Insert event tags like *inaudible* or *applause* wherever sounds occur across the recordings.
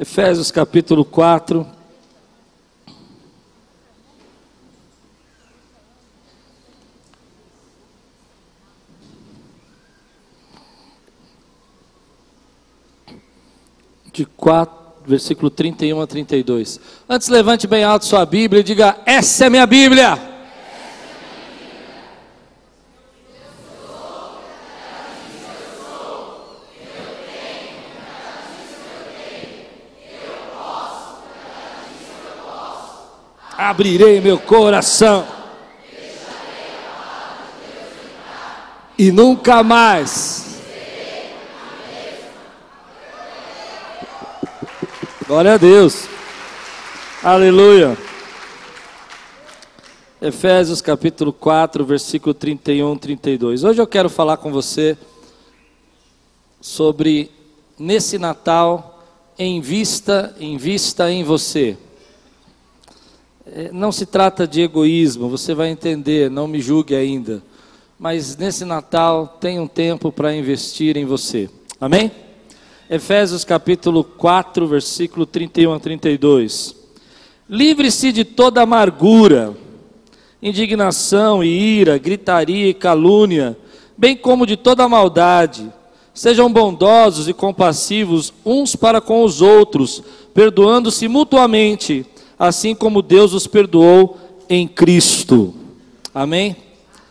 Efésios capítulo 4. De 4, versículo 31 a 32. Antes, levante bem alto sua Bíblia e diga: Essa é minha Bíblia. Abrirei meu coração. E nunca mais. Glória a Deus. Aleluia. Efésios capítulo 4, versículo 31, 32. Hoje eu quero falar com você sobre nesse Natal em vista, em vista em você. É, não se trata de egoísmo, você vai entender, não me julgue ainda. Mas nesse Natal, tem um tempo para investir em você. Amém? Efésios capítulo 4, versículo 31 a 32. Livre-se de toda amargura, indignação e ira, gritaria e calúnia, bem como de toda maldade. Sejam bondosos e compassivos uns para com os outros, perdoando-se mutuamente assim como Deus os perdoou em Cristo. Amém?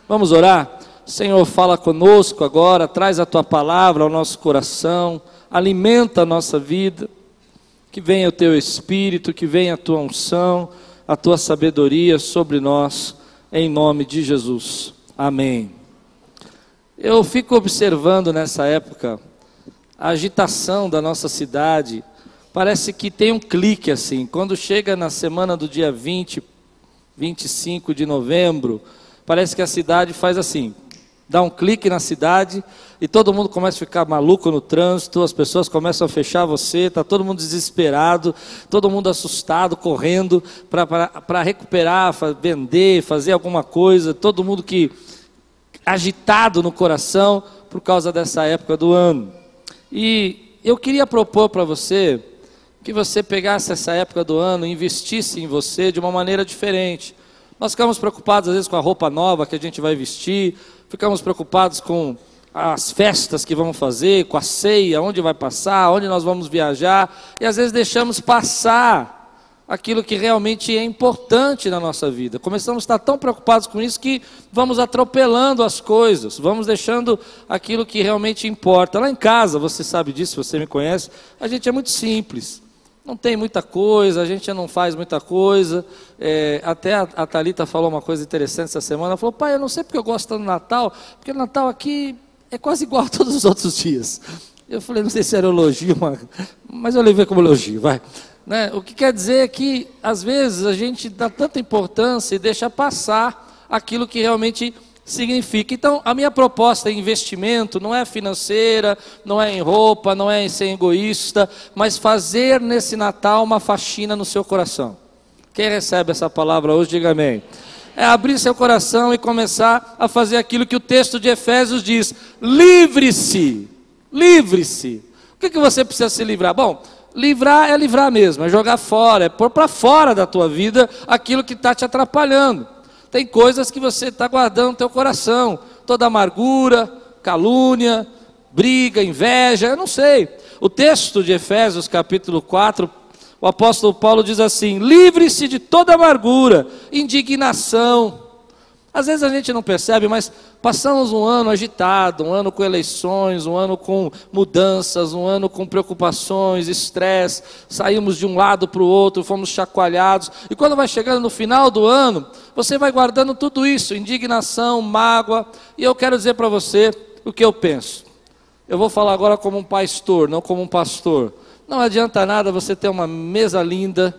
Vamos orar? Senhor, fala conosco agora, traz a tua palavra ao nosso coração, alimenta a nossa vida, que venha o teu espírito, que venha a tua unção, a tua sabedoria sobre nós, em nome de Jesus. Amém. Eu fico observando nessa época a agitação da nossa cidade, parece que tem um clique assim. Quando chega na semana do dia 20, 25 de novembro, parece que a cidade faz assim. Dá um clique na cidade e todo mundo começa a ficar maluco no trânsito, as pessoas começam a fechar você, está todo mundo desesperado, todo mundo assustado, correndo para recuperar, vender, fazer alguma coisa, todo mundo que agitado no coração por causa dessa época do ano. E eu queria propor para você que você pegasse essa época do ano e investisse em você de uma maneira diferente. Nós ficamos preocupados às vezes com a roupa nova que a gente vai vestir, ficamos preocupados com as festas que vamos fazer, com a ceia, onde vai passar, onde nós vamos viajar, e às vezes deixamos passar aquilo que realmente é importante na nossa vida. Começamos a estar tão preocupados com isso que vamos atropelando as coisas, vamos deixando aquilo que realmente importa. Lá em casa, você sabe disso, você me conhece, a gente é muito simples não tem muita coisa, a gente não faz muita coisa. É, até a, a Thalita falou uma coisa interessante essa semana. Ela falou, pai, eu não sei porque eu gosto do Natal, porque o Natal aqui é quase igual a todos os outros dias. Eu falei, não sei se era elogio, mas eu levei como elogio, vai. Né? O que quer dizer é que, às vezes, a gente dá tanta importância e deixa passar aquilo que realmente significa. Então, a minha proposta em investimento não é financeira, não é em roupa, não é em ser egoísta, mas fazer nesse Natal uma faxina no seu coração. Quem recebe essa palavra hoje, diga amém. É abrir seu coração e começar a fazer aquilo que o texto de Efésios diz: livre-se, livre-se. O que, que você precisa se livrar? Bom, livrar é livrar mesmo, é jogar fora, é pôr para fora da tua vida aquilo que está te atrapalhando. Tem coisas que você está guardando no teu coração, toda amargura, calúnia, briga, inveja, eu não sei. O texto de Efésios capítulo 4, o apóstolo Paulo diz assim: livre-se de toda amargura, indignação, às vezes a gente não percebe, mas passamos um ano agitado, um ano com eleições, um ano com mudanças, um ano com preocupações, estresse, saímos de um lado para o outro, fomos chacoalhados, e quando vai chegando no final do ano, você vai guardando tudo isso, indignação, mágoa, e eu quero dizer para você o que eu penso. Eu vou falar agora como um pastor, não como um pastor. Não adianta nada você ter uma mesa linda,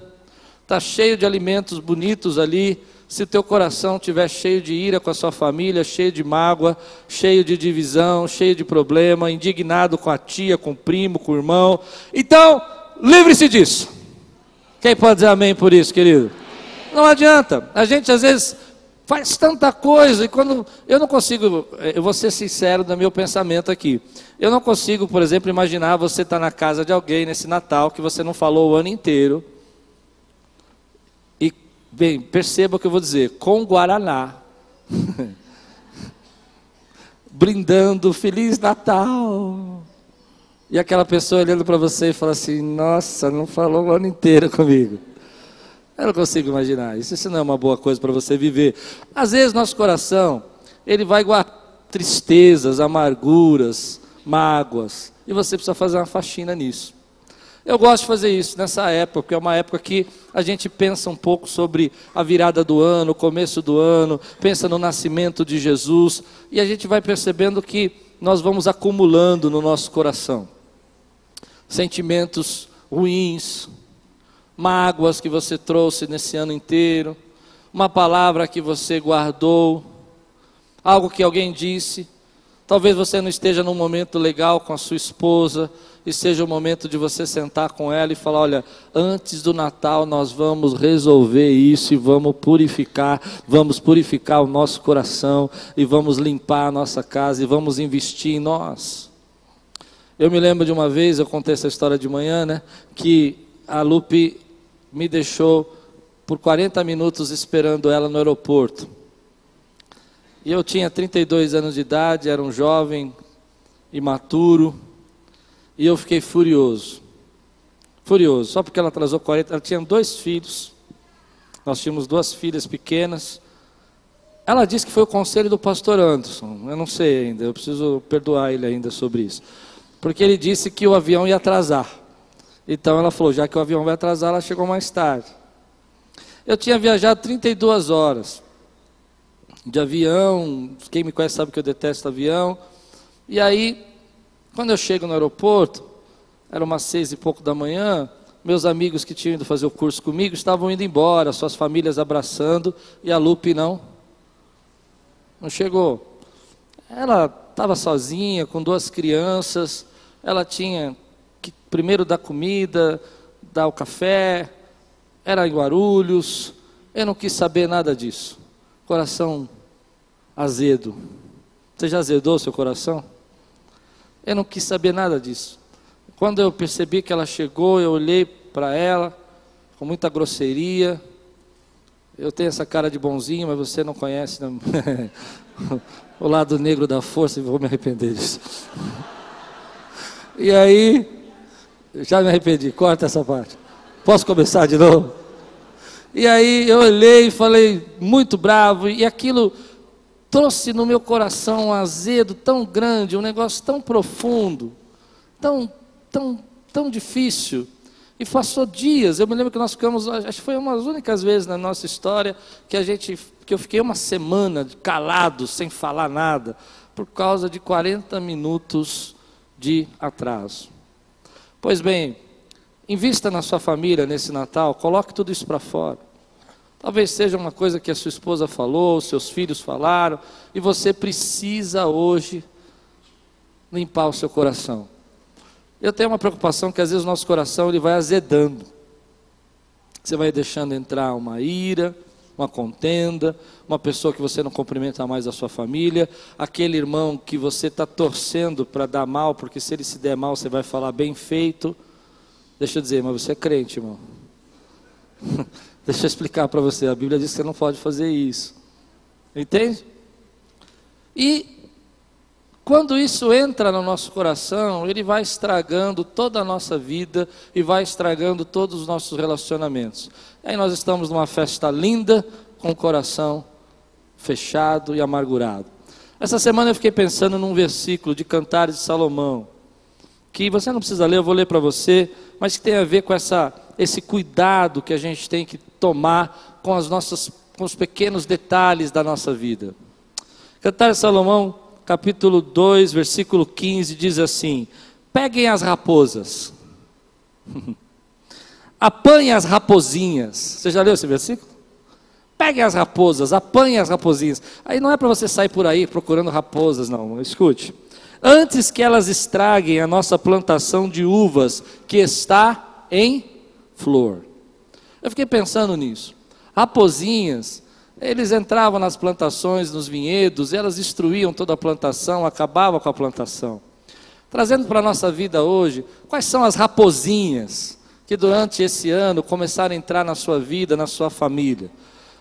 está cheio de alimentos bonitos ali, se teu coração estiver cheio de ira com a sua família, cheio de mágoa, cheio de divisão, cheio de problema, indignado com a tia, com o primo, com o irmão, então, livre-se disso. Quem pode dizer amém por isso, querido? Não adianta. A gente às vezes faz tanta coisa, e quando eu não consigo, eh, eu vou ser sincero no meu pensamento aqui. Eu não consigo, por exemplo, imaginar você estar tá na casa de alguém nesse Natal que você não falou o ano inteiro. Bem, perceba o que eu vou dizer, com Guaraná. *laughs* Brindando Feliz Natal. E aquela pessoa olhando para você e fala assim: Nossa, não falou o ano inteiro comigo. Eu não consigo imaginar isso. Isso não é uma boa coisa para você viver. Às vezes nosso coração, ele vai guardar tristezas, amarguras, mágoas. E você precisa fazer uma faxina nisso. Eu gosto de fazer isso nessa época, porque é uma época que a gente pensa um pouco sobre a virada do ano, o começo do ano, pensa no nascimento de Jesus, e a gente vai percebendo que nós vamos acumulando no nosso coração sentimentos ruins, mágoas que você trouxe nesse ano inteiro, uma palavra que você guardou, algo que alguém disse. Talvez você não esteja num momento legal com a sua esposa e seja o momento de você sentar com ela e falar: olha, antes do Natal nós vamos resolver isso e vamos purificar, vamos purificar o nosso coração e vamos limpar a nossa casa e vamos investir em nós. Eu me lembro de uma vez, eu contei essa história de manhã, né? Que a Lupe me deixou por 40 minutos esperando ela no aeroporto. E eu tinha 32 anos de idade, era um jovem imaturo, e eu fiquei furioso. Furioso, só porque ela atrasou 40, ela tinha dois filhos. Nós tínhamos duas filhas pequenas. Ela disse que foi o conselho do pastor Anderson. Eu não sei ainda, eu preciso perdoar ele ainda sobre isso. Porque ele disse que o avião ia atrasar. Então ela falou: já que o avião vai atrasar, ela chegou mais tarde. Eu tinha viajado 32 horas de avião. Quem me conhece sabe que eu detesto avião. E aí, quando eu chego no aeroporto, era umas seis e pouco da manhã. Meus amigos que tinham ido fazer o curso comigo estavam indo embora, suas famílias abraçando, e a Lupe não. Não chegou. Ela estava sozinha, com duas crianças, ela tinha que primeiro dar comida, dar o café, era em Guarulhos, eu não quis saber nada disso. Coração azedo. Você já azedou seu coração? Eu não quis saber nada disso. Quando eu percebi que ela chegou, eu olhei para ela com muita grosseria. Eu tenho essa cara de bonzinho, mas você não conhece né? *laughs* o lado negro da força e vou me arrepender disso. E aí, já me arrependi, corta essa parte. Posso começar de novo? E aí eu olhei e falei, muito bravo, e aquilo trouxe no meu coração um azedo tão grande, um negócio tão profundo, tão, tão, tão difícil. E passou dias, eu me lembro que nós ficamos, acho que foi uma das únicas vezes na nossa história que a gente, que eu fiquei uma semana calado, sem falar nada, por causa de 40 minutos de atraso. Pois bem, invista na sua família nesse Natal, coloque tudo isso para fora. Talvez seja uma coisa que a sua esposa falou, seus filhos falaram, e você precisa hoje limpar o seu coração. Eu tenho uma preocupação que às vezes o nosso coração ele vai azedando. Você vai deixando entrar uma ira, uma contenda, uma pessoa que você não cumprimenta mais da sua família, aquele irmão que você está torcendo para dar mal, porque se ele se der mal você vai falar bem feito. Deixa eu dizer, mas você é crente, irmão. *laughs* Deixa eu explicar para você, a Bíblia diz que você não pode fazer isso. Entende? E quando isso entra no nosso coração, ele vai estragando toda a nossa vida e vai estragando todos os nossos relacionamentos. Aí nós estamos numa festa linda, com o coração fechado e amargurado. Essa semana eu fiquei pensando num versículo de Cantares de Salomão, que você não precisa ler, eu vou ler para você, mas que tem a ver com essa, esse cuidado que a gente tem que tomar com, as nossas, com os pequenos detalhes da nossa vida. Cantares de Salomão, capítulo 2, versículo 15, diz assim: Peguem as raposas. *laughs* apanhe as raposinhas. Você já leu esse versículo? Pegue as raposas, apanhe as raposinhas. Aí não é para você sair por aí procurando raposas, não. Escute. Antes que elas estraguem a nossa plantação de uvas que está em flor. Eu fiquei pensando nisso. Raposinhas Eles entravam nas plantações, nos vinhedos, elas destruíam toda a plantação, acabavam com a plantação. Trazendo para a nossa vida hoje, quais são as raposinhas que durante esse ano começaram a entrar na sua vida, na sua família?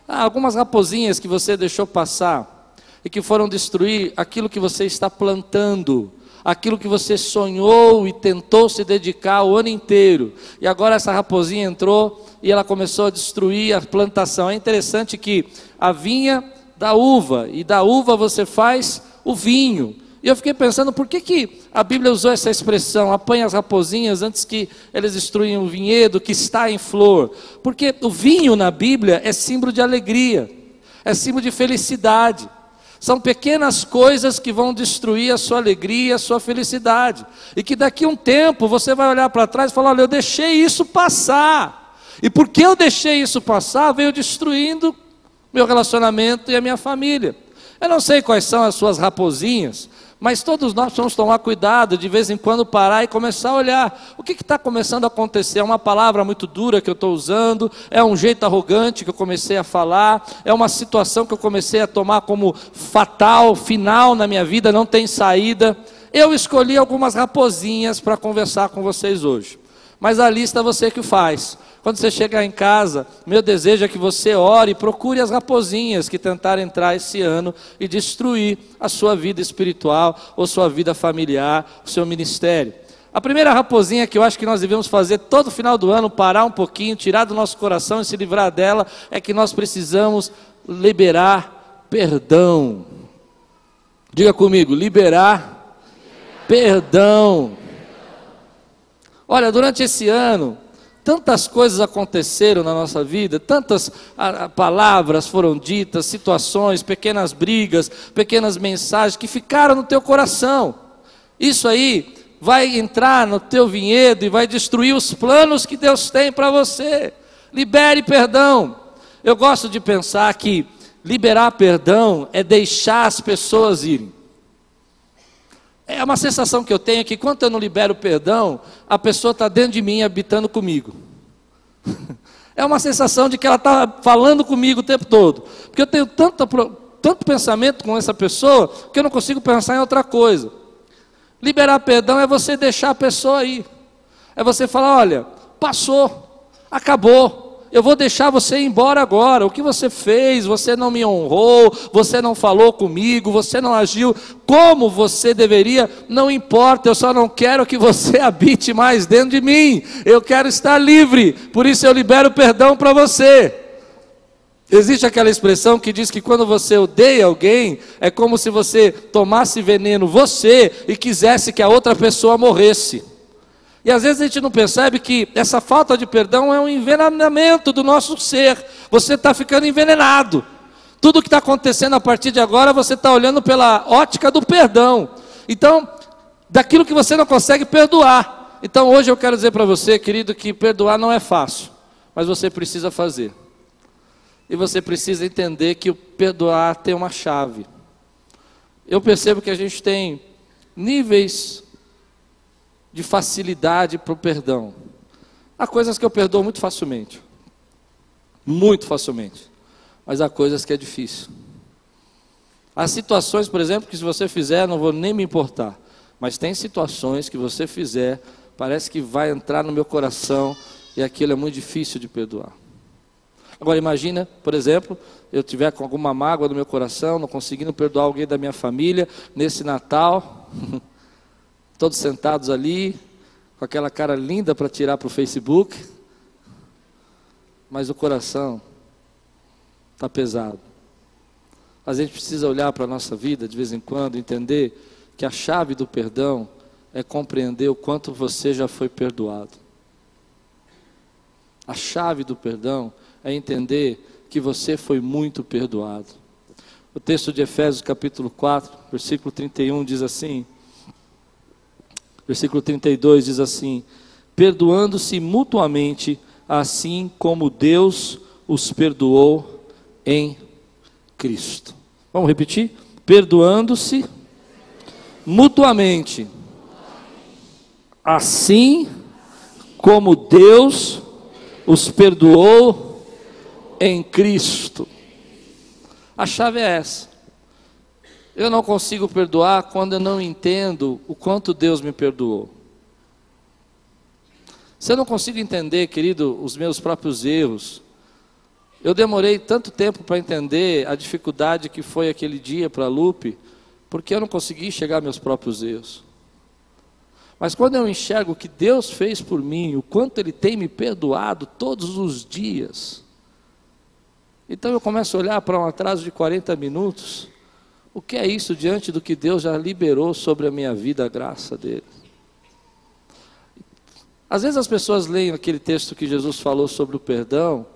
Ah, algumas raposinhas que você deixou passar e que foram destruir aquilo que você está plantando, aquilo que você sonhou e tentou se dedicar o ano inteiro. E agora essa raposinha entrou e ela começou a destruir a plantação. É interessante que a vinha da uva, e da uva você faz o vinho. E eu fiquei pensando, por que, que a Bíblia usou essa expressão, apanha as raposinhas antes que eles destruam o vinhedo que está em flor? Porque o vinho na Bíblia é símbolo de alegria, é símbolo de felicidade. São pequenas coisas que vão destruir a sua alegria, a sua felicidade. E que daqui a um tempo você vai olhar para trás e falar: olha, eu deixei isso passar. E porque eu deixei isso passar, veio destruindo meu relacionamento e a minha família. Eu não sei quais são as suas raposinhas, mas todos nós precisamos tomar cuidado, de vez em quando parar e começar a olhar. O que está começando a acontecer? É uma palavra muito dura que eu estou usando? É um jeito arrogante que eu comecei a falar? É uma situação que eu comecei a tomar como fatal, final na minha vida, não tem saída? Eu escolhi algumas raposinhas para conversar com vocês hoje. Mas a lista você que faz. Quando você chegar em casa, meu desejo é que você ore e procure as raposinhas que tentaram entrar esse ano e destruir a sua vida espiritual, ou sua vida familiar, o seu ministério. A primeira raposinha que eu acho que nós devemos fazer todo final do ano, parar um pouquinho, tirar do nosso coração e se livrar dela, é que nós precisamos liberar perdão. Diga comigo, liberar perdão. Olha, durante esse ano, Tantas coisas aconteceram na nossa vida, tantas palavras foram ditas, situações, pequenas brigas, pequenas mensagens que ficaram no teu coração. Isso aí vai entrar no teu vinhedo e vai destruir os planos que Deus tem para você. Libere perdão. Eu gosto de pensar que liberar perdão é deixar as pessoas irem. É uma sensação que eu tenho que quando eu não libero perdão, a pessoa está dentro de mim habitando comigo. *laughs* É uma sensação de que ela está falando comigo o tempo todo. Porque eu tenho tanto, tanto pensamento com essa pessoa que eu não consigo pensar em outra coisa. Liberar perdão é você deixar a pessoa ir. É você falar: olha, passou, acabou eu vou deixar você ir embora agora. O que você fez? Você não me honrou, você não falou comigo, você não agiu como você deveria, não importa, eu só não quero que você *laughs* habite mais dentro de mim. Eu quero estar livre, por isso eu libero perdão para você. Existe aquela expressão que diz que quando você odeia alguém, é como se você tomasse veneno você e quisesse que a outra pessoa morresse. E às vezes a gente não percebe que essa falta de perdão é um envenenamento do nosso ser. Você está ficando envenenado. Tudo que está acontecendo a partir de agora, você está olhando pela ótica do perdão. Então, daquilo que você não consegue perdoar. Então, hoje eu quero dizer para você, querido, que perdoar não é fácil, mas você precisa fazer. E você precisa entender que o perdoar tem uma chave. Eu percebo que a gente tem níveis de facilidade para o perdão. Há coisas que eu perdoo muito facilmente. Muito facilmente. Mas há coisas que é difícil. Há situações, por exemplo, que se você fizer, não vou nem me importar. Mas tem situações que você fizer, parece que vai entrar no meu coração e aquilo é muito difícil de perdoar. Agora imagina, por exemplo, eu tiver com alguma mágoa no meu coração, não conseguindo perdoar alguém da minha família nesse Natal. *laughs* todos sentados ali, com aquela cara linda para tirar para o Facebook, mas o coração está pesado. A gente precisa olhar para a nossa vida de vez em quando, entender que a chave do perdão é compreender o quanto você já foi perdoado. A chave do perdão é entender que você foi muito perdoado. O texto de Efésios capítulo 4, versículo 31 diz assim: Versículo 32 diz assim: Perdoando-se mutuamente, assim como Deus os perdoou em Cristo. Vamos repetir? Perdoando-se mutuamente, assim como Deus os perdoou em Cristo. A chave é essa. Eu não consigo perdoar quando eu não entendo o quanto Deus me perdoou. Se eu não consigo entender, querido, os meus próprios erros, eu demorei tanto tempo para entender a dificuldade que foi aquele dia para Lupe, porque eu não consegui aos meus próprios erros. Mas quando eu enxergo o que Deus fez por mim, o quanto Ele tem me perdoado todos os dias, então eu começo a olhar para um atraso de 40 minutos. O que é isso diante do que Deus já liberou sobre a minha vida, a graça dele? Às vezes as pessoas leem aquele texto que Jesus falou sobre o perdão,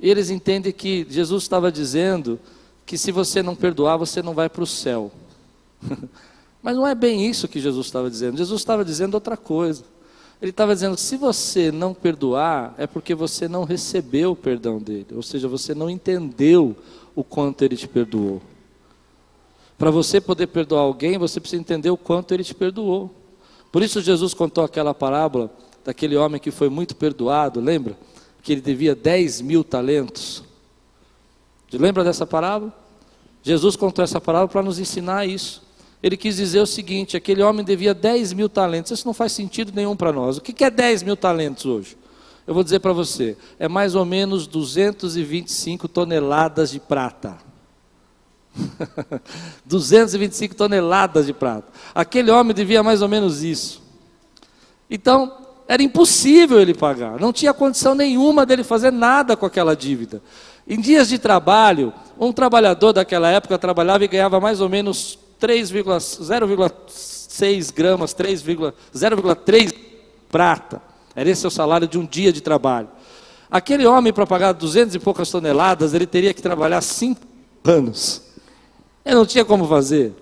e eles entendem que Jesus estava dizendo que se você não perdoar, você não vai para o céu. *laughs* Mas não é bem isso que Jesus estava dizendo. Jesus estava dizendo outra coisa. Ele estava dizendo se você não perdoar, é porque você não recebeu o perdão dele. Ou seja, você não entendeu o quanto ele te perdoou. Para você poder perdoar alguém, você precisa entender o quanto ele te perdoou. Por isso Jesus contou aquela parábola daquele homem que foi muito perdoado, lembra? Que ele devia 10 mil talentos. Lembra dessa parábola? Jesus contou essa parábola para nos ensinar isso. Ele quis dizer o seguinte: aquele homem devia 10 mil talentos. Isso não faz sentido nenhum para nós. O que é 10 mil talentos hoje? Eu vou dizer para você: é mais ou menos 225 toneladas de prata. *laughs* 225 toneladas de prata. Aquele homem devia mais ou menos isso. Então, era impossível ele pagar, não tinha condição nenhuma dele fazer nada com aquela dívida. Em dias de trabalho, um trabalhador daquela época trabalhava e ganhava mais ou menos 0,6 gramas, 0,3 prata. Era esse o salário de um dia de trabalho. Aquele homem, para pagar 200 e poucas toneladas, ele teria que trabalhar cinco anos. Ele não tinha como fazer.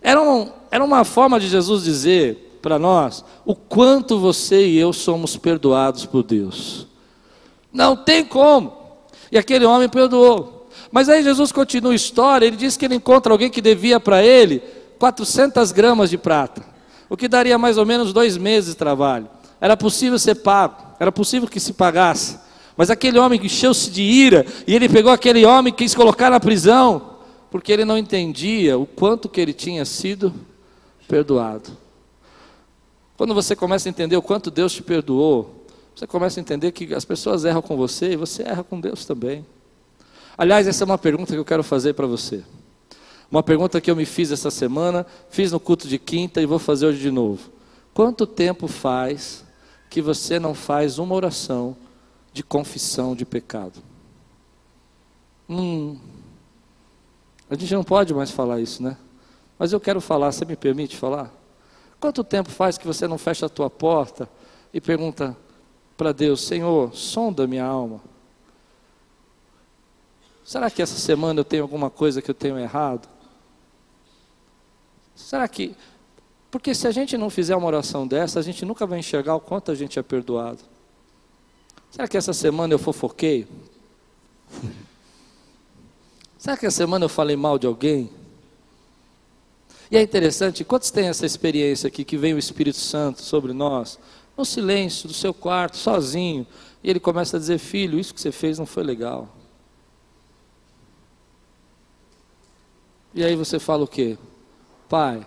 Era, um, era uma forma de Jesus dizer: para nós o quanto você e eu somos perdoados por Deus. Não tem como. E aquele homem perdoou. Mas aí Jesus continua a história, ele diz que ele encontra alguém que devia para ele 400 gramas de prata, o que daria mais ou menos dois meses de trabalho. Era possível ser pago, era possível que se pagasse. Mas aquele homem encheu-se de ira, e ele pegou aquele homem e quis colocar na prisão, porque ele não entendia o quanto que ele tinha sido perdoado. Quando você começa a entender o quanto Deus te perdoou, você começa a entender que as pessoas erram com você e você erra com Deus também. Aliás, essa é uma pergunta que eu quero fazer para você. Uma pergunta que eu me fiz essa semana, fiz no culto de quinta e vou fazer hoje de novo. Quanto tempo faz que você não faz uma oração de confissão de pecado? Hum, a gente não pode mais falar isso, né? Mas eu quero falar, você me permite falar? Quanto tempo faz que você não fecha a tua porta e pergunta para Deus: Senhor, sonda minha alma? Será que essa semana eu tenho alguma coisa que eu tenho errado? Será que. Porque se a gente não fizer uma oração dessa, a gente nunca vai enxergar o quanto a gente é perdoado. Será que essa semana eu fofoquei? *laughs* Será que essa semana eu falei mal de alguém? E é interessante, quantos têm essa experiência aqui que vem o Espírito Santo sobre nós, no silêncio do seu quarto, sozinho, e ele começa a dizer: Filho, isso que você fez não foi legal. E aí você fala o quê? Pai,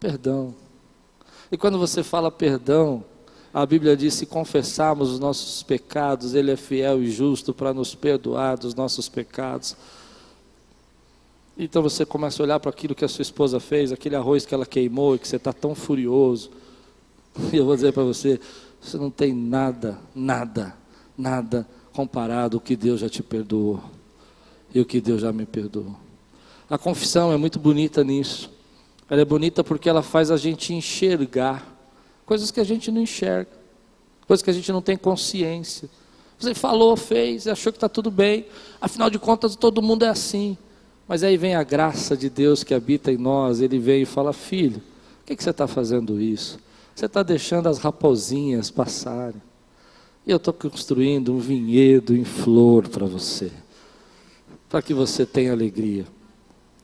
perdão. E quando você fala perdão, a Bíblia diz: se confessarmos os nossos pecados, Ele é fiel e justo para nos perdoar dos nossos pecados. Então você começa a olhar para aquilo que a sua esposa fez, aquele arroz que ela queimou e que você está tão furioso. E eu vou dizer para você: você não tem nada, nada, nada comparado ao que Deus já te perdoou e o que Deus já me perdoou. A confissão é muito bonita nisso. Ela é bonita porque ela faz a gente enxergar coisas que a gente não enxerga, coisas que a gente não tem consciência. Você falou, fez, achou que está tudo bem, afinal de contas todo mundo é assim. Mas aí vem a graça de Deus que habita em nós, ele vem e fala: Filho, por que, que você está fazendo isso? Você está deixando as raposinhas passarem. E eu estou construindo um vinhedo em flor para você, para que você tenha alegria.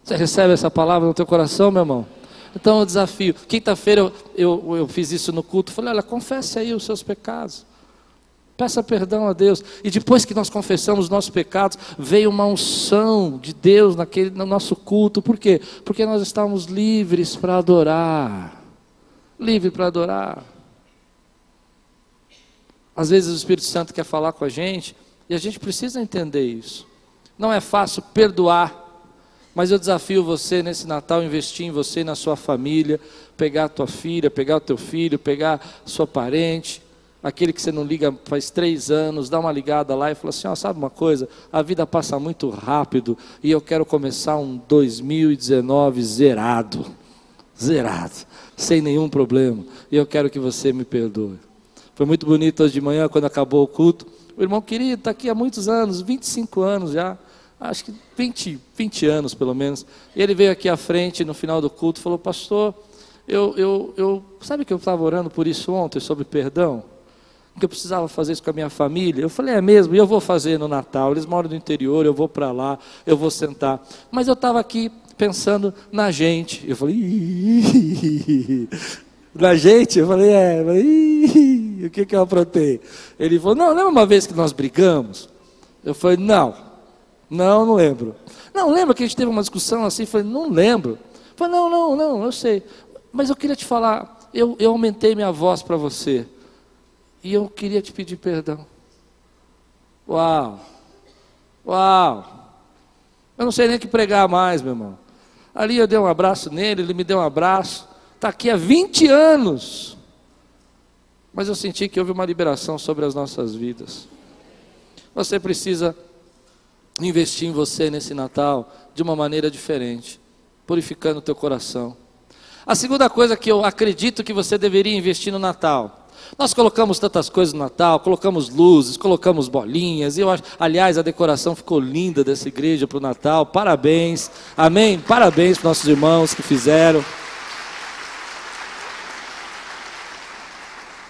Você recebe essa palavra no teu coração, meu irmão? Então, o desafio. Quinta-feira eu, eu, eu, fiz isso no culto. Falei: olha, confesse aí os seus pecados. Peça perdão a Deus. E depois que nós confessamos os nossos pecados, veio uma unção de Deus naquele, no nosso culto. Por quê? Porque nós estávamos livres para adorar. Livre para adorar. Às vezes o Espírito Santo quer falar com a gente e a gente precisa entender isso. Não é fácil perdoar, mas eu desafio você nesse Natal investir em você e na sua família, pegar a tua filha, pegar o teu filho, pegar sua parente, aquele que você não liga faz três anos, dá uma ligada lá e fala assim: ó, sabe uma coisa? A vida passa muito rápido e eu quero começar um 2019 zerado, zerado, sem nenhum problema. E eu quero que você me perdoe. Foi muito bonito hoje de manhã, quando acabou o culto. O irmão querido está aqui há muitos anos, 25 anos já, acho que 20, 20 anos pelo menos. E ele veio aqui à frente no final do culto e falou: Pastor, eu, eu, eu sabe que eu estava orando por isso ontem, sobre perdão? que eu precisava fazer isso com a minha família. Eu falei, é mesmo, e eu vou fazer no Natal. Eles moram no interior, eu vou para lá, eu vou sentar. Mas eu estava aqui pensando na gente. Eu falei, *laughs* na gente? Eu falei, é, eu falei, o que, que eu aprontei? Ele falou, não, lembra uma vez que nós brigamos? Eu falei, não, não, não lembro. Não, lembra que a gente teve uma discussão assim? Falei, não lembro. Falei, não, não, não, eu sei. Mas eu queria te falar, eu, eu aumentei minha voz para você. E eu queria te pedir perdão. Uau! Uau! Eu não sei nem que pregar mais, meu irmão. Ali eu dei um abraço nele, ele me deu um abraço. Está aqui há 20 anos. Mas eu senti que houve uma liberação sobre as nossas vidas. Você precisa investir em você nesse Natal de uma maneira diferente, purificando o teu coração. A segunda coisa que eu acredito que você deveria investir no Natal nós colocamos tantas coisas no Natal, colocamos luzes, colocamos bolinhas, e eu acho, aliás, a decoração ficou linda dessa igreja para o Natal. Parabéns, amém? Parabéns para nossos irmãos que fizeram.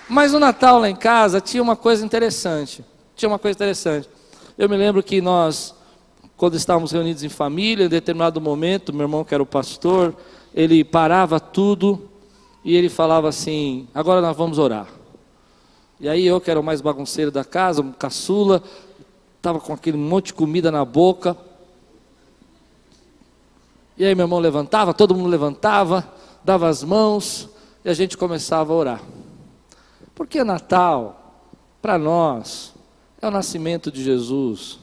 Mas no Natal lá em casa tinha uma coisa interessante. Tinha uma coisa interessante. Eu me lembro que nós, quando estávamos reunidos em família, em determinado momento, meu irmão que era o pastor, ele parava tudo e ele falava assim: agora nós vamos orar. E aí eu, que era o mais bagunceiro da casa, um caçula, estava com aquele monte de comida na boca. E aí meu irmão levantava, todo mundo levantava, dava as mãos e a gente começava a orar. Porque Natal, para nós, é o nascimento de Jesus.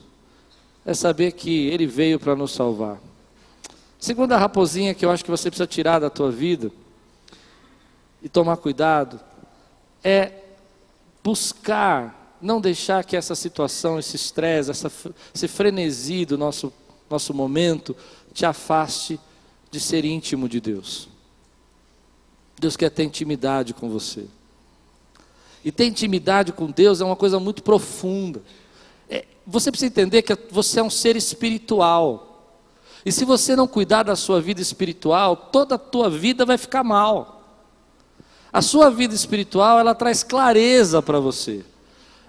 É saber que Ele veio para nos salvar. Segunda raposinha que eu acho que você precisa tirar da tua vida e tomar cuidado é buscar, não deixar que essa situação, esse estresse, essa, esse frenesi do nosso, nosso momento te afaste de ser íntimo de Deus. Deus quer ter intimidade com você. E ter intimidade com Deus é uma coisa muito profunda. Você precisa entender que você é um ser espiritual. E se você não cuidar da sua vida espiritual, toda a tua vida vai ficar mal. A sua vida espiritual, ela traz clareza para você.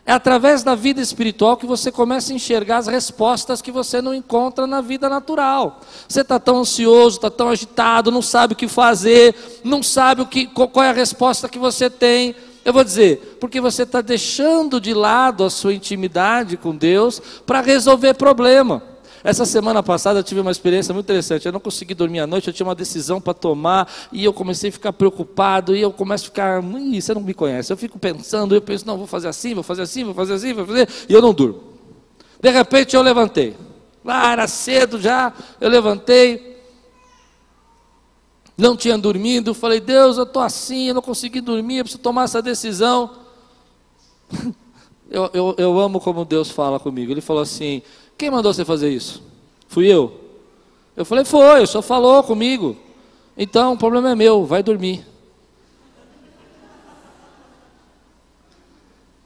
É através da vida espiritual que você começa a enxergar as respostas que você não encontra na vida natural. Você está tão ansioso, está tão agitado, não sabe o que fazer, não sabe o que, qual é a resposta que você tem. Eu vou dizer, porque você está deixando de lado a sua intimidade com Deus para resolver problema. Essa semana passada eu tive uma experiência muito interessante. Eu não consegui dormir à noite, eu tinha uma decisão para tomar e eu comecei a ficar preocupado e eu começo a ficar, você não me conhece. Eu fico pensando, eu penso, não, vou fazer assim, vou fazer assim, vou fazer assim, vou fazer, e eu não durmo. De repente eu levantei. Lá era cedo já, eu levantei, não tinha dormido, falei, Deus, eu estou assim, eu não consegui dormir, eu preciso tomar essa decisão. *laughs* Eu, eu, eu amo como Deus fala comigo. Ele falou assim: quem mandou você fazer isso? Fui eu. Eu falei, foi, o senhor falou comigo. Então, o problema é meu, vai dormir.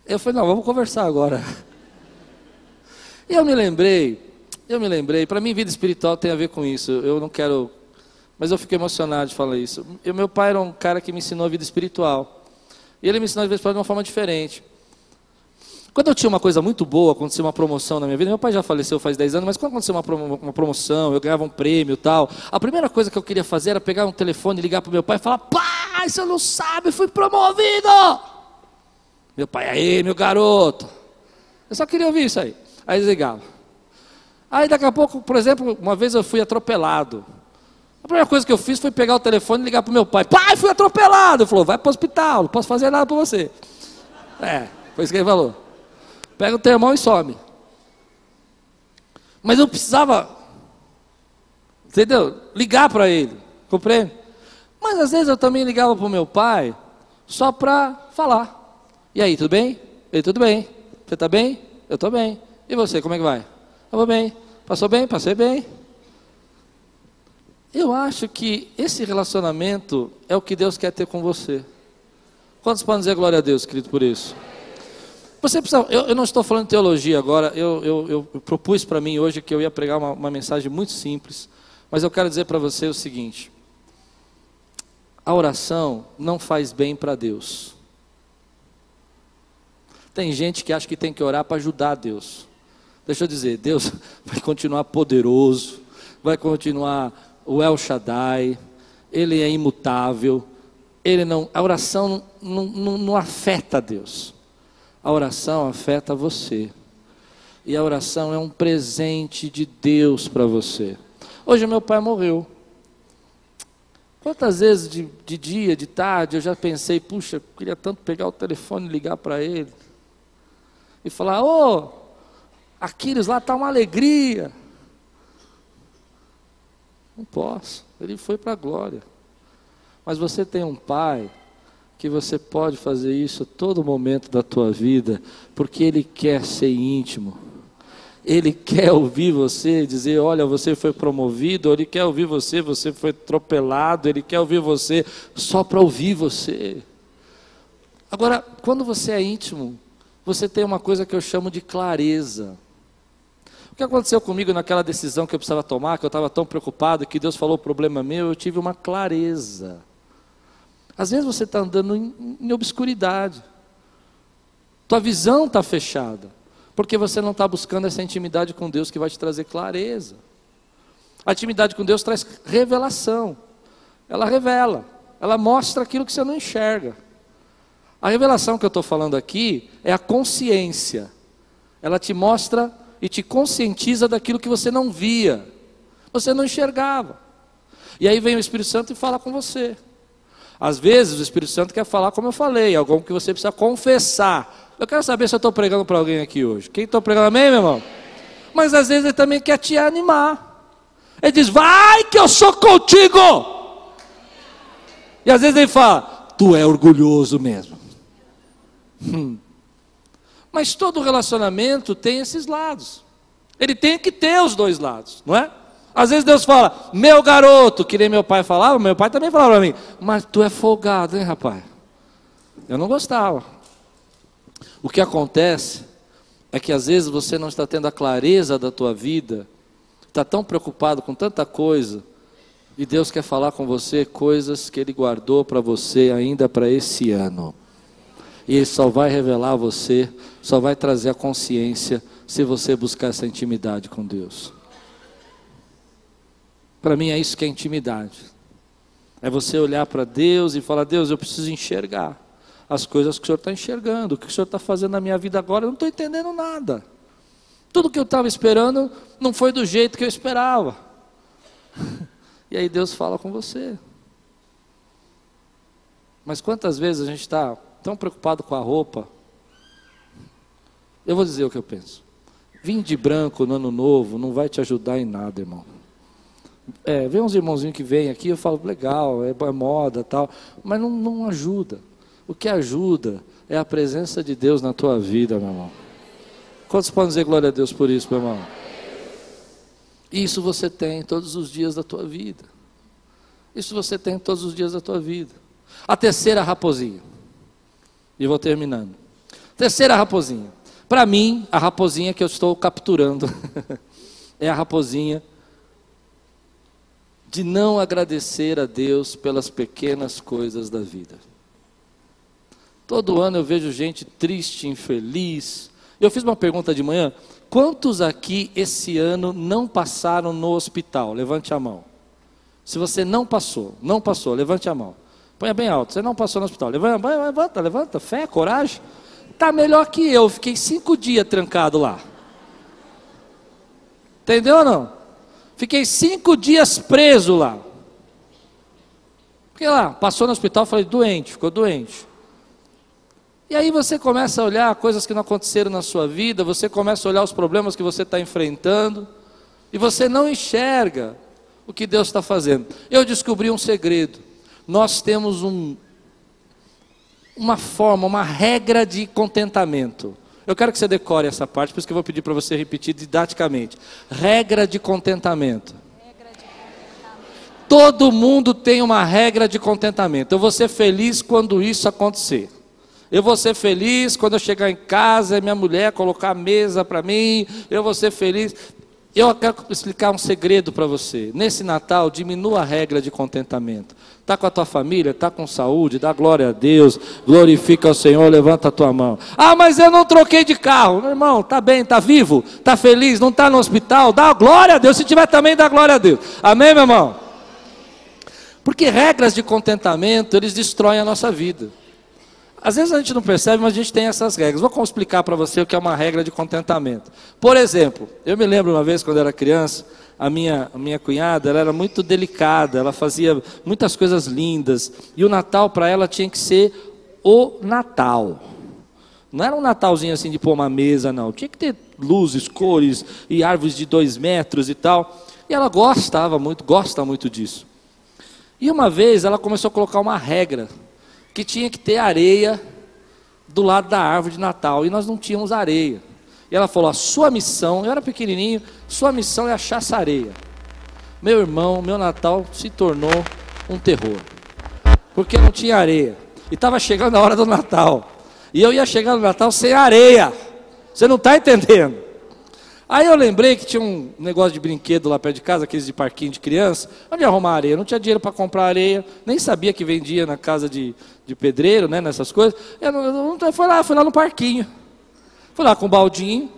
Eu falei, não, vamos conversar agora. *laughs* E eu me lembrei, eu me lembrei, para mim vida espiritual tem a ver com isso. Eu não quero, mas eu fiquei emocionado de falar isso. Eu, meu pai era um cara que me ensinou a vida espiritual. E ele me ensinou a vida espiritual de uma forma diferente. Quando eu tinha uma coisa muito boa, aconteceu uma promoção na minha vida, meu pai já faleceu faz 10 anos, mas quando aconteceu uma, uma promoção, eu ganhava um prêmio e tal, a primeira coisa que eu queria fazer era pegar um telefone, ligar para meu pai e falar: Pai, você não sabe, fui promovido! Meu pai, aí, meu garoto, Eu só queria ouvir isso aí. Aí desligava. Aí daqui a pouco, por exemplo, uma vez eu fui atropelado. Primeira coisa que eu fiz foi pegar o telefone e ligar para o meu pai. Pai, fui atropelado. Ele falou, vai para o hospital, não posso fazer nada para você. É, foi isso que ele falou. Pega o teu irmão e some. Mas eu precisava, entendeu? Ligar para ele, compreende? Mas às vezes eu também ligava para o meu pai só para falar. E aí, tudo bem? Ele, tudo bem. Você está bem? Eu estou bem. E você, como é que vai? Eu vou bem. Passou bem? Passei bem. Eu acho que esse relacionamento é o que Deus quer ter com você. Quantos podem dizer glória a Deus, querido, por isso? Você precisa, eu, eu não estou falando de teologia agora, eu, eu, eu propus para mim hoje que eu ia pregar uma, uma mensagem muito simples, mas eu quero dizer para você o seguinte: a oração não faz bem para Deus. Tem gente que acha que tem que orar para ajudar Deus. Deixa eu dizer, Deus *laughs* vai continuar poderoso, vai continuar o El Shaddai, Ele é imutável, Ele não, a oração não, não, não afeta Deus. A oração afeta você. E a oração é um presente de Deus para você. Hoje meu pai morreu. Quantas vezes de, de, dia, de tarde, eu já pensei, puxa, queria tanto pegar o telefone e ligar para ele. E falar, ô, oh, Aquiles lá está uma alegria. Não posso, ele foi para a glória. Mas você tem um pai que você pode fazer isso a todo momento da tua vida, porque Ele quer ser íntimo. Ele quer ouvir você dizer: Olha, você foi promovido. Ele quer ouvir você, você foi atropelado. Ele quer ouvir você só para ouvir você. Agora, quando você é íntimo, você tem uma coisa que eu chamo de clareza. Que aconteceu comigo naquela decisão que eu precisava tomar, que eu estava tão preocupado, que Deus falou o problema meu, eu tive uma clareza. Às vezes você está andando em, em obscuridade. Tua visão está fechada. Porque você não está buscando essa intimidade com Deus que vai te trazer clareza. A intimidade com Deus traz revelação. Ela revela. Ela mostra aquilo que você não enxerga. A revelação que eu estou falando aqui é a consciência. Ela te mostra e te conscientiza daquilo que você não via, você não enxergava. E aí vem o Espírito Santo e fala com você. Às vezes o Espírito Santo quer falar como eu falei, algo que você precisa confessar. Eu quero saber se eu estou pregando para alguém aqui hoje. Quem está pregando, amém, meu irmão? Mas às vezes ele também quer te animar. Ele diz, vai que eu sou contigo. E às vezes ele fala, tu é orgulhoso mesmo. Hum. Mas todo relacionamento tem esses lados. Ele tem que ter os dois lados, não é? Às vezes Deus fala, meu garoto, que nem meu pai falava, meu pai também falava para mim, mas tu é folgado, hein, rapaz? Eu não gostava. O que acontece é que às vezes você não está tendo a clareza da tua vida, está tão preocupado com tanta coisa, e Deus quer falar com você coisas que Ele guardou para você ainda para esse ano. E Ele só vai revelar a você, só vai trazer a consciência se você buscar essa intimidade com Deus. Para mim é isso que é intimidade. É você olhar para Deus e falar: Deus, eu preciso enxergar as coisas que o Senhor está enxergando, o que o Senhor está fazendo na minha vida agora, eu não estou entendendo nada. Tudo que eu estava esperando não foi do jeito que eu esperava. *laughs* E aí Deus fala com você. Mas quantas vezes a gente está tão preocupado com a roupa? Eu vou dizer o que eu penso. Vim de branco no ano novo não vai te ajudar em nada, irmão. É, vem uns irmãozinhos que vêm aqui, eu falo, legal, é, é moda tal, mas não, não ajuda. O que ajuda é a presença de Deus na tua vida, meu irmão. Quantos podem dizer glória a Deus por isso, meu irmão? Isso você tem todos os dias da tua vida. Isso você tem todos os dias da tua vida. A terceira raposinha. E vou terminando. Terceira raposinha. Para mim, a raposinha que eu estou capturando *laughs* é a raposinha de não agradecer a Deus pelas pequenas coisas da vida. Todo ano eu vejo gente triste, infeliz. Eu fiz uma pergunta de manhã: quantos aqui esse ano não passaram no hospital? Levante a mão. Se você não passou, não passou, levante a mão. Põe bem alto. Você não passou no hospital. Levanta, levanta, levanta. Fé, coragem. está melhor que eu. Fiquei cinco dias trancado lá. Entendeu ou não? Fiquei cinco dias preso lá. Fiquei lá, passou no hospital, falei, doente, ficou doente. E aí você começa a olhar coisas que não aconteceram na sua vida, você começa a olhar os problemas que você está enfrentando, e você não enxerga o que Deus está fazendo. Eu descobri um segredo. Nós temos um, uma forma, uma regra de contentamento. Eu quero que você decore essa parte, por isso que eu vou pedir para você repetir didaticamente. Regra de contentamento. Todo mundo tem uma regra de contentamento. Eu vou ser feliz quando isso acontecer. Eu vou ser feliz quando eu chegar em casa e minha mulher colocar a mesa para mim. Eu vou ser feliz. Eu quero explicar um segredo para você. Nesse Natal, diminua a regra de contentamento. Está com a tua família, está com saúde, dá glória a Deus, glorifica ao Senhor, levanta a tua mão. Ah, mas eu não troquei de carro. Meu irmão, está bem, está vivo, está feliz, não está no hospital, dá glória a Deus. Se tiver também, dá glória a Deus. Amém, meu irmão? Porque regras de contentamento, eles destroem a nossa vida. Às vezes a gente não percebe, mas a gente tem essas regras. Vou explicar para você o que é uma regra de contentamento. Por exemplo, eu me lembro uma vez quando era criança, a minha, a minha cunhada, ela era muito delicada, ela fazia muitas coisas lindas, e o Natal para ela tinha que ser o Natal. Não era um Natalzinho assim de pôr uma mesa, não. Tinha que ter luzes, cores e árvores de dois metros e tal. E ela gostava muito, gosta muito disso. E uma vez ela começou a colocar uma regra que tinha que ter areia do lado da árvore de Natal e nós não tínhamos areia. E ela falou: a sua missão, eu era pequenininho, sua missão é achar essa areia. Meu irmão, meu Natal se tornou um terror, porque não tinha areia. E estava chegando a hora do Natal. E eu ia chegar no Natal sem areia. Você não está entendendo? Aí eu lembrei que tinha um negócio de brinquedo lá perto de casa, aqueles de parquinho de criança. Onde arrumar areia? Não tinha dinheiro para comprar areia, nem sabia que vendia na casa de, de pedreiro, né, nessas coisas. Eu, não, eu fui lá, fui lá no parquinho. Fui lá com um baldinho.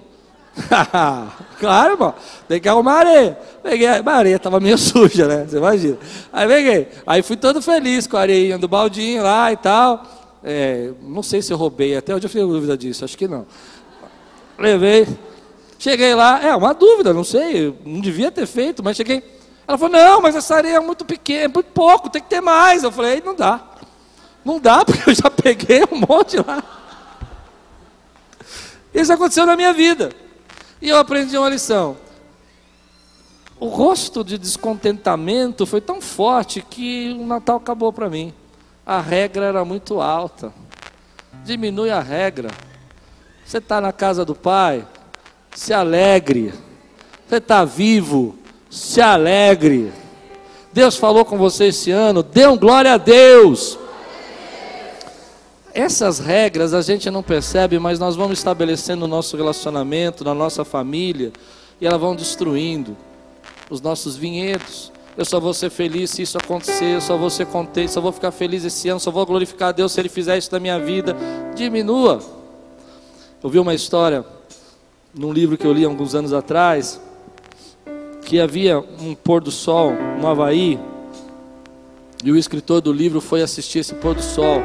*laughs* claro, irmão, tem que arrumar areia. Peguei a areia, estava meio *laughs* suja, né? Você imagina. Aí peguei. Aí fui todo feliz com a areinha do baldinho lá e tal. É, não sei se eu roubei, até hoje eu fiquei dúvida disso, acho que não. Levei. Cheguei lá, é uma dúvida, não sei, não devia ter feito, mas cheguei. Ela falou: Não, mas essa areia é muito pequena, é muito pouco, tem que ter mais. Eu falei: Não dá. Não dá, *laughs* porque eu já peguei um monte lá. Isso aconteceu na minha vida. E eu aprendi uma lição. O rosto de descontentamento foi tão forte que o Natal acabou para mim. A regra era muito alta. Diminui a regra. Você está na casa do pai, se alegre. Você está vivo, se alegre. Deus falou com você esse ano, dê um glória a Deus. Essas regras a gente não percebe, mas nós vamos estabelecendo o nosso relacionamento, na nossa família, e elas vão destruindo os nossos vinhedos. Eu só vou ser feliz se isso acontecer, eu só vou ser contente, só vou ficar feliz esse ano, só vou glorificar a Deus se Ele fizer isso na minha vida. Diminua. Eu vi uma história num livro que eu li alguns anos atrás, que havia um pôr do sol no Havaí, e o escritor do livro foi assistir esse pôr do sol.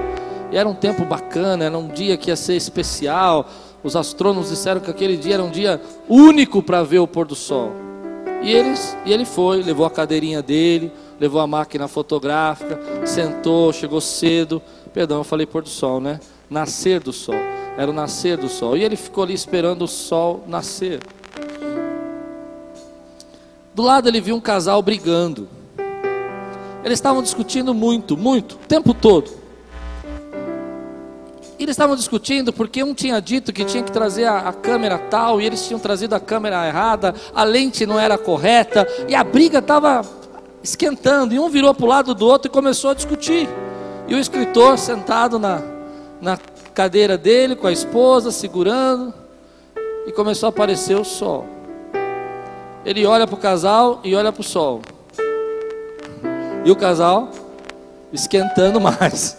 E era um tempo bacana, era um dia que ia ser especial. Os astrônomos disseram que aquele dia era um dia único para ver o pôr do sol. E, eles, e ele foi, levou a cadeirinha dele, levou a máquina fotográfica, sentou, chegou cedo. Perdão, eu falei pôr do sol, né? Nascer do sol. Era o nascer do sol. E ele ficou ali esperando o sol nascer. Do lado ele viu um casal brigando. Eles estavam discutindo muito, muito, o tempo todo. E eles estavam discutindo porque um tinha dito que tinha que trazer a, a, câmera tal, e eles tinham trazido a câmera errada, a lente não era correta, e a briga estava esquentando, e um virou para o lado do outro e começou a discutir. E o escritor sentado na, na cadeira dele com a esposa, segurando, e começou a aparecer o sol. Ele olha para o casal e olha para o sol. E o casal esquentando mais.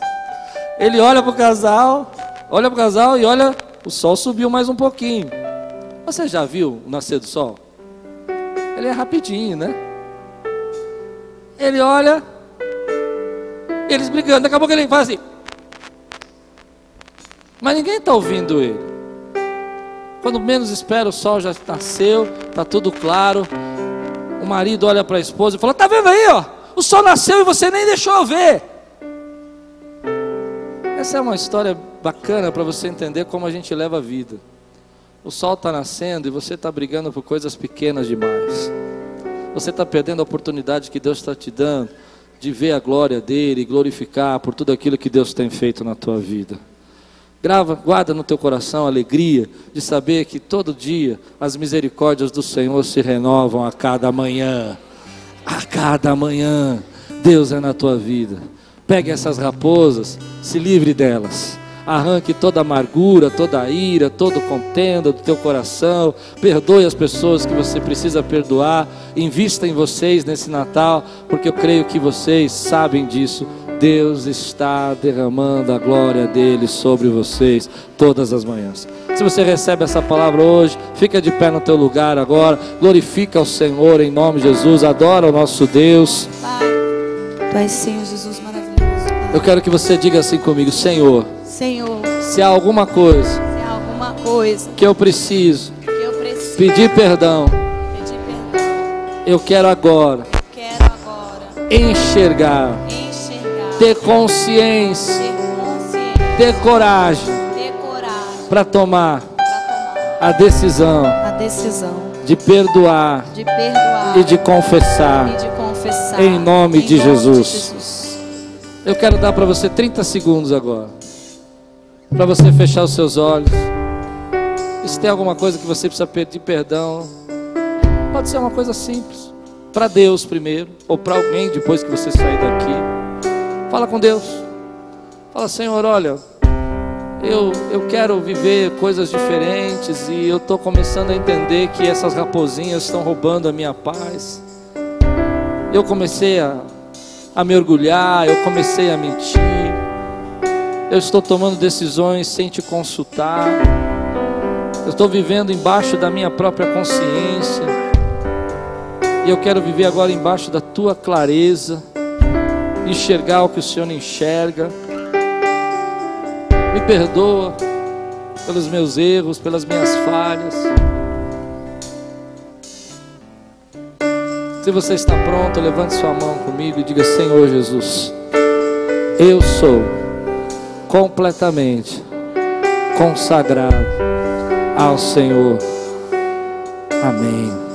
Ele olha para o casal, olha para o casal e olha, o sol subiu mais um pouquinho. Você já viu o nascer do sol? Ele é rapidinho, né? Ele olha, eles brigando, daqui a pouco ele faz assim. Mas ninguém está ouvindo ele. Quando menos espera, o sol já nasceu, está tudo claro. O marido olha para a esposa e fala: Está vendo aí, ó? O sol nasceu e você nem deixou eu ver. Essa é uma história bacana para você entender como a gente leva a vida. O sol está nascendo e você está brigando por coisas pequenas demais. Você está perdendo a oportunidade que Deus está te dando de ver a glória dele, glorificar por tudo aquilo que Deus tem feito na tua vida. Grava, guarda no teu coração a alegria de saber que todo dia as misericórdias do Senhor se renovam a cada manhã. A cada manhã, Deus é na tua vida. Pegue essas raposas, se livre delas. Arranque toda amargura, toda ira, todo contenda do teu coração. Perdoe as pessoas que você precisa perdoar. Invista em vocês nesse Natal, porque eu creio que vocês sabem disso Deus está derramando a glória dele sobre vocês todas as manhãs. Se você recebe essa palavra hoje, fica de pé no teu lugar agora, glorifica o Senhor em nome de Jesus, adora o nosso Deus. Pai, Tu és Senhor Jesus maravilhoso. Pai. Eu quero que você diga assim comigo, Senhor, Senhor, se há alguma coisa se há alguma coisa que eu preciso que eu preciso pedir perdão, pedir perdão, eu quero agora quero agora enxergar, enxergar, ter consciência, ter coragem para tomar a decisão de perdoar e de confessar. Em nome de. Jesus. Eu quero dar para você 30 segundos agora. Para você fechar os seus olhos. E se tem alguma coisa que você precisa pedir perdão, pode ser uma coisa simples. Para Deus primeiro, ou para alguém depois que você sair daqui. Fala com Deus. Fala, Senhor, olha, eu, eu quero viver coisas diferentes e eu estou começando a entender que essas raposinhas estão roubando a minha paz. Eu comecei a, a me orgulhar, eu comecei a mentir. Eu estou tomando decisões sem te consultar. Eu estou vivendo embaixo da minha própria consciência. E eu quero viver agora embaixo da tua clareza, enxergar o que o Senhor enxerga. Me perdoa pelos meus erros, pelas minhas falhas. Se você está pronto, levante sua mão comigo e diga: Senhor Jesus, eu sou completamente consagrado ao Senhor. Amém.